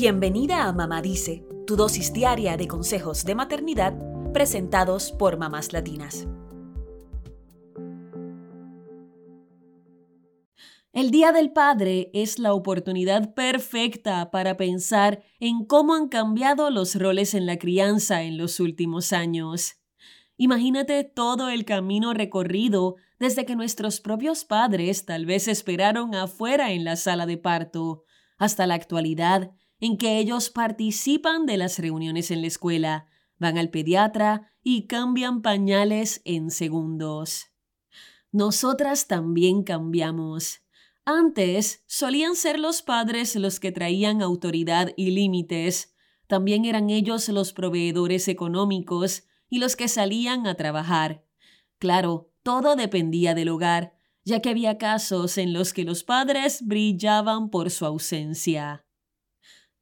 Bienvenida a Mamá Dice, tu dosis diaria de consejos de maternidad presentados por mamás latinas. El Día del Padre es la oportunidad perfecta para pensar en cómo han cambiado los roles en la crianza en los últimos años. Imagínate todo el camino recorrido desde que nuestros propios padres tal vez esperaron afuera en la sala de parto, hasta la actualidad en que ellos participan de las reuniones en la escuela, van al pediatra y cambian pañales en segundos. Nosotras también cambiamos. Antes solían ser los padres los que traían autoridad y límites. También eran ellos los proveedores económicos y los que salían a trabajar. Claro, todo dependía del hogar, ya que había casos en los que los padres brillaban por su ausencia.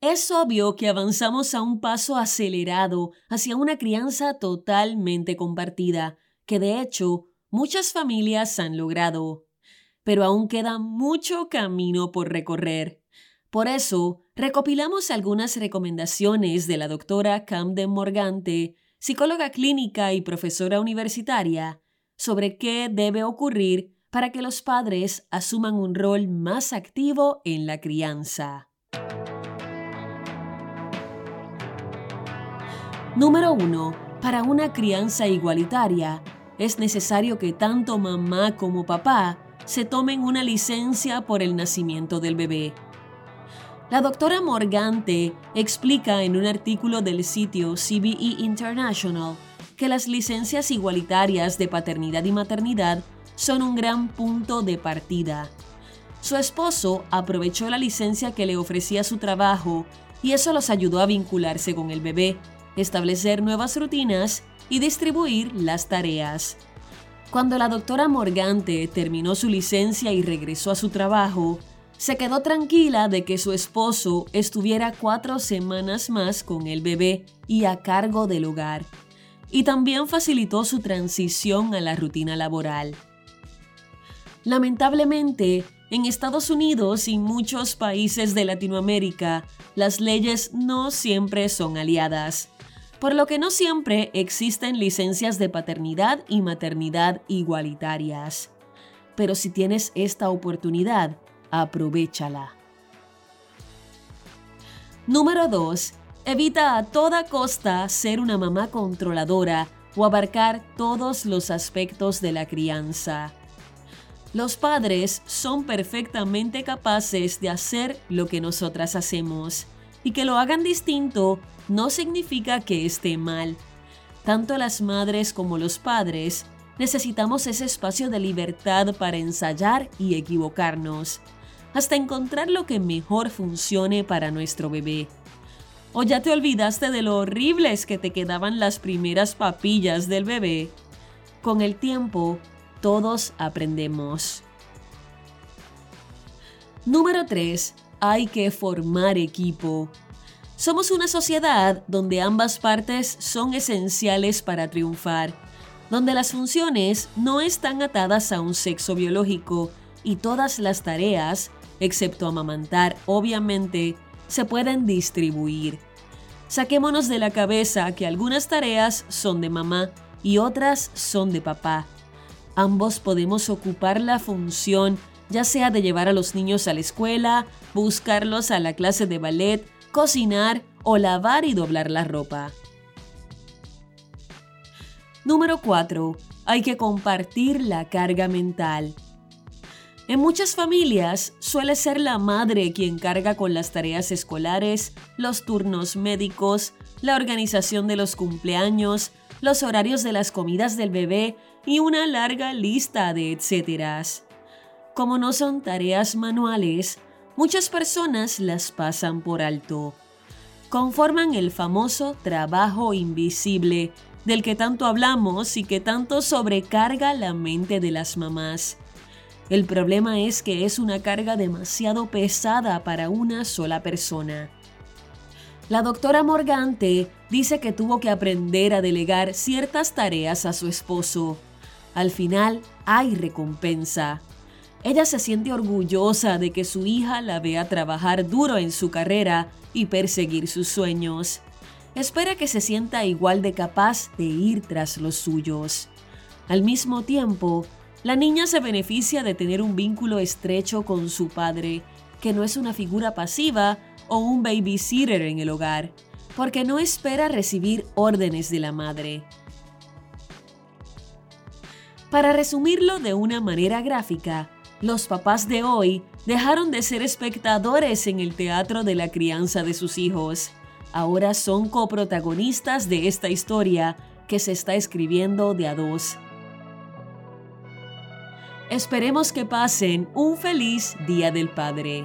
Es obvio que avanzamos a un paso acelerado hacia una crianza totalmente compartida, que de hecho muchas familias han logrado. Pero aún queda mucho camino por recorrer. Por eso, recopilamos algunas recomendaciones de la doctora Camden Morgante psicóloga clínica y profesora universitaria, sobre qué debe ocurrir para que los padres asuman un rol más activo en la crianza. Número 1. Para una crianza igualitaria, es necesario que tanto mamá como papá se tomen una licencia por el nacimiento del bebé. La doctora Morgante explica en un artículo del sitio CBE International que las licencias igualitarias de paternidad y maternidad son un gran punto de partida. Su esposo aprovechó la licencia que le ofrecía su trabajo y eso los ayudó a vincularse con el bebé, establecer nuevas rutinas y distribuir las tareas. Cuando la doctora Morgante terminó su licencia y regresó a su trabajo, se quedó tranquila de que su esposo estuviera cuatro semanas más con el bebé y a cargo del hogar, y también facilitó su transición a la rutina laboral. Lamentablemente, en Estados Unidos y muchos países de Latinoamérica, las leyes no siempre son aliadas, por lo que no siempre existen licencias de paternidad y maternidad igualitarias. Pero si tienes esta oportunidad, aprovechala. Número 2. Evita a toda costa ser una mamá controladora o abarcar todos los aspectos de la crianza. Los padres son perfectamente capaces de hacer lo que nosotras hacemos, y que lo hagan distinto no significa que esté mal. Tanto las madres como los padres necesitamos ese espacio de libertad para ensayar y equivocarnos hasta encontrar lo que mejor funcione para nuestro bebé. ¿O ya te olvidaste de lo horribles que te quedaban las primeras papillas del bebé? Con el tiempo, todos aprendemos. Número 3. Hay que formar equipo. Somos una sociedad donde ambas partes son esenciales para triunfar, donde las funciones no están atadas a un sexo biológico y todas las tareas excepto amamantar, obviamente, se pueden distribuir. Saquémonos de la cabeza que algunas tareas son de mamá y otras son de papá. Ambos podemos ocupar la función ya sea de llevar a los niños a la escuela, buscarlos a la clase de ballet, cocinar o lavar y doblar la ropa. Número 4. Hay que compartir la carga mental. En muchas familias suele ser la madre quien carga con las tareas escolares, los turnos médicos, la organización de los cumpleaños, los horarios de las comidas del bebé y una larga lista de etcéteras. Como no son tareas manuales, muchas personas las pasan por alto. Conforman el famoso trabajo invisible del que tanto hablamos y que tanto sobrecarga la mente de las mamás. El problema es que es una carga demasiado pesada para una sola persona. La doctora Morgante dice que tuvo que aprender a delegar ciertas tareas a su esposo. Al final hay recompensa. Ella se siente orgullosa de que su hija la vea trabajar duro en su carrera y perseguir sus sueños. Espera que se sienta igual de capaz de ir tras los suyos. Al mismo tiempo, la niña se beneficia de tener un vínculo estrecho con su padre, que no es una figura pasiva o un babysitter en el hogar, porque no espera recibir órdenes de la madre. Para resumirlo de una manera gráfica, los papás de hoy dejaron de ser espectadores en el teatro de la crianza de sus hijos. Ahora son coprotagonistas de esta historia que se está escribiendo de a dos. Esperemos que pasen un feliz Día del Padre.